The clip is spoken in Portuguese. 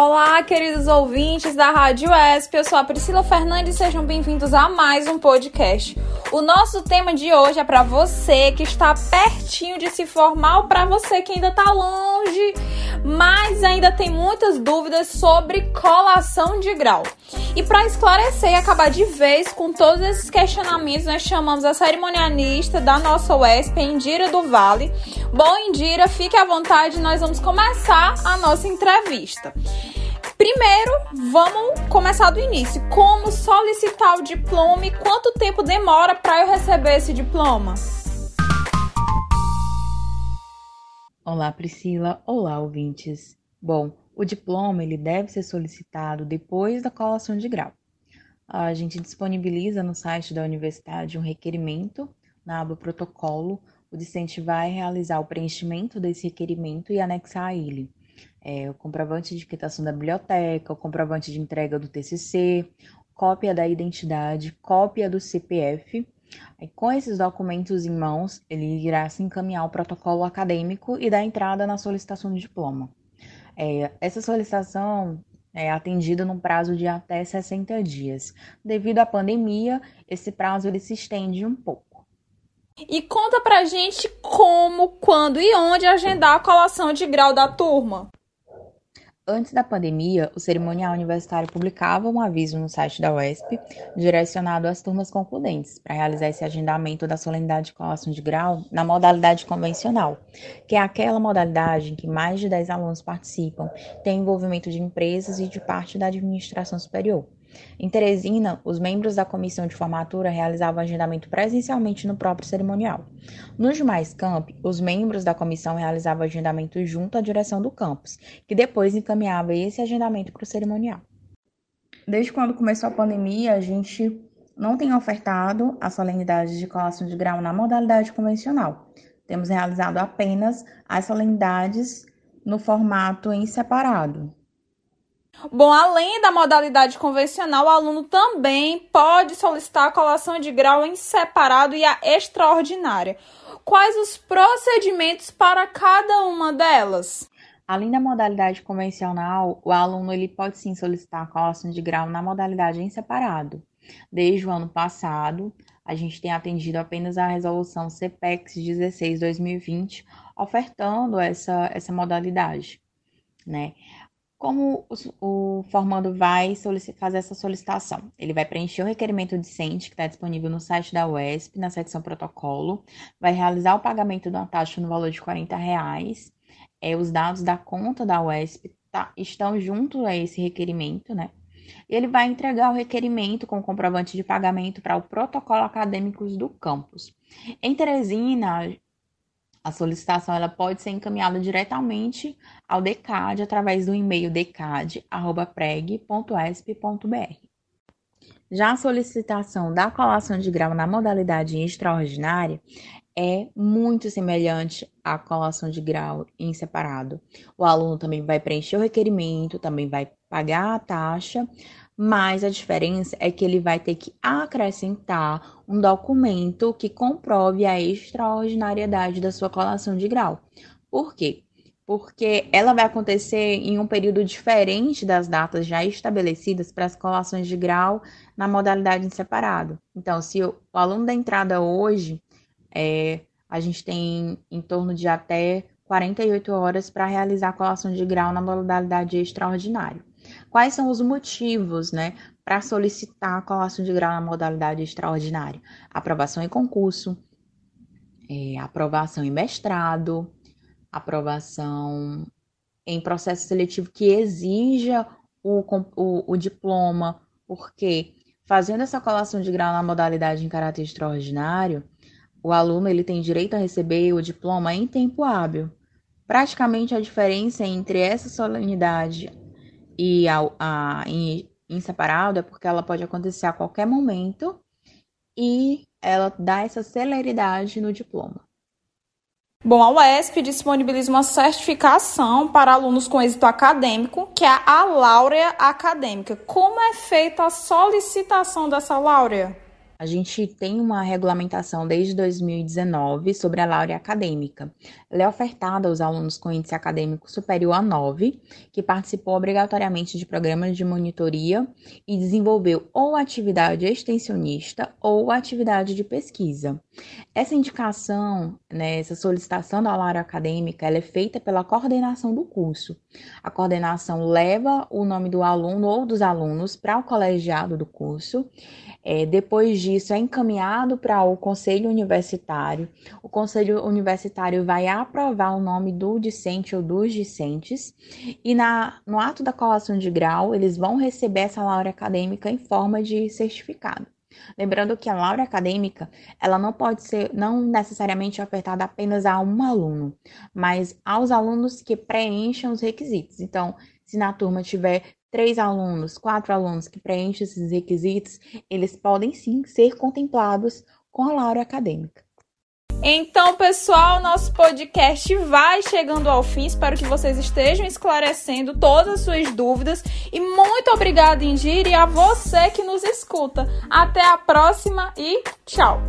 Olá, queridos ouvintes da Rádio ESP, eu sou a Priscila Fernandes e sejam bem-vindos a mais um podcast. O nosso tema de hoje é para você que está pertinho de se formar ou para você que ainda está longe, mas ainda tem muitas dúvidas sobre colação de grau. E para esclarecer e acabar de vez com todos esses questionamentos, nós chamamos a cerimonialista da nossa UESP, Indira do Vale. Bom, Indira, fique à vontade, nós vamos começar a nossa entrevista. Primeiro, vamos começar do início. Como solicitar o diploma e quanto tempo demora para eu receber esse diploma? Olá, Priscila. Olá, ouvintes. Bom, o diploma ele deve ser solicitado depois da colação de grau. A gente disponibiliza no site da universidade um requerimento na aba protocolo. O discente vai realizar o preenchimento desse requerimento e anexar a ele é, o comprovante de quitação da biblioteca, o comprovante de entrega do TCC, cópia da identidade, cópia do CPF. Aí, com esses documentos em mãos, ele irá se encaminhar o protocolo acadêmico e dar entrada na solicitação do diploma. É, essa solicitação é atendida no prazo de até 60 dias. Devido à pandemia, esse prazo ele se estende um pouco. E conta pra gente como, quando e onde agendar a colação de grau da turma. Antes da pandemia, o cerimonial universitário publicava um aviso no site da UESP direcionado às turmas concludentes para realizar esse agendamento da solenidade de colação de grau na modalidade convencional, que é aquela modalidade em que mais de 10 alunos participam, tem envolvimento de empresas e de parte da administração superior. Em Teresina, os membros da comissão de formatura realizavam agendamento presencialmente no próprio cerimonial. Nos demais campi, os membros da comissão realizavam agendamento junto à direção do campus, que depois encaminhava esse agendamento para o cerimonial. Desde quando começou a pandemia, a gente não tem ofertado a solenidade de colação de grau na modalidade convencional. Temos realizado apenas as solenidades no formato em separado, Bom, além da modalidade convencional, o aluno também pode solicitar a colação de grau em separado e a extraordinária. Quais os procedimentos para cada uma delas? Além da modalidade convencional, o aluno ele pode sim solicitar a colação de grau na modalidade em separado. Desde o ano passado, a gente tem atendido apenas a resolução CPEX 16-2020, ofertando essa, essa modalidade. Né? Como o, o formando vai fazer essa solicitação? Ele vai preencher o requerimento discente, que está disponível no site da UESP, na secção protocolo, vai realizar o pagamento de uma taxa no valor de 40 reais. É, os dados da conta da UESP tá, estão junto a esse requerimento, né? Ele vai entregar o requerimento com comprovante de pagamento para o protocolo acadêmicos do campus. Em Teresina, a solicitação ela pode ser encaminhada diretamente ao DECAD através do e-mail decad@preg.esp.br. Já a solicitação da colação de grau na modalidade extraordinária é muito semelhante à colação de grau em separado. O aluno também vai preencher o requerimento, também vai pagar a taxa, mas a diferença é que ele vai ter que acrescentar um documento que comprove a extraordinariedade da sua colação de grau. Por quê? Porque ela vai acontecer em um período diferente das datas já estabelecidas para as colações de grau na modalidade em separado. Então, se o, aluno da entrada hoje, é, a gente tem em torno de até 48 horas para realizar a colação de grau na modalidade extraordinário. Quais são os motivos, né, para solicitar a colação de grau na modalidade extraordinária? Aprovação em concurso, é, aprovação em mestrado, aprovação em processo seletivo que exija o, o, o diploma, porque fazendo essa colação de grau na modalidade em caráter extraordinário, o aluno ele tem direito a receber o diploma em tempo hábil. Praticamente a diferença entre essa solenidade e a, a, em, separado é porque ela pode acontecer a qualquer momento e ela dá essa celeridade no diploma. Bom, a UESP disponibiliza uma certificação para alunos com êxito acadêmico, que é a Laurea Acadêmica. Como é feita a solicitação dessa Laurea? A gente tem uma regulamentação desde 2019 sobre a Laura Acadêmica. Ela é ofertada aos alunos com índice acadêmico superior a 9, que participou obrigatoriamente de programas de monitoria e desenvolveu ou atividade extensionista ou atividade de pesquisa. Essa indicação, né, essa solicitação da Laura Acadêmica, ela é feita pela coordenação do curso. A coordenação leva o nome do aluno ou dos alunos para o colegiado do curso. É, depois disso, é encaminhado para o conselho universitário. O conselho universitário vai aprovar o nome do discente ou dos discentes. E na, no ato da colação de grau, eles vão receber essa laurea acadêmica em forma de certificado. Lembrando que a laurea acadêmica, ela não pode ser, não necessariamente ofertada apenas a um aluno, mas aos alunos que preencham os requisitos. Então, se na turma tiver três alunos, quatro alunos que preenchem esses requisitos, eles podem sim ser contemplados com a laurea acadêmica. Então, pessoal, nosso podcast vai chegando ao fim. Espero que vocês estejam esclarecendo todas as suas dúvidas. E muito obrigada, Indira, e a você que nos escuta. Até a próxima e tchau!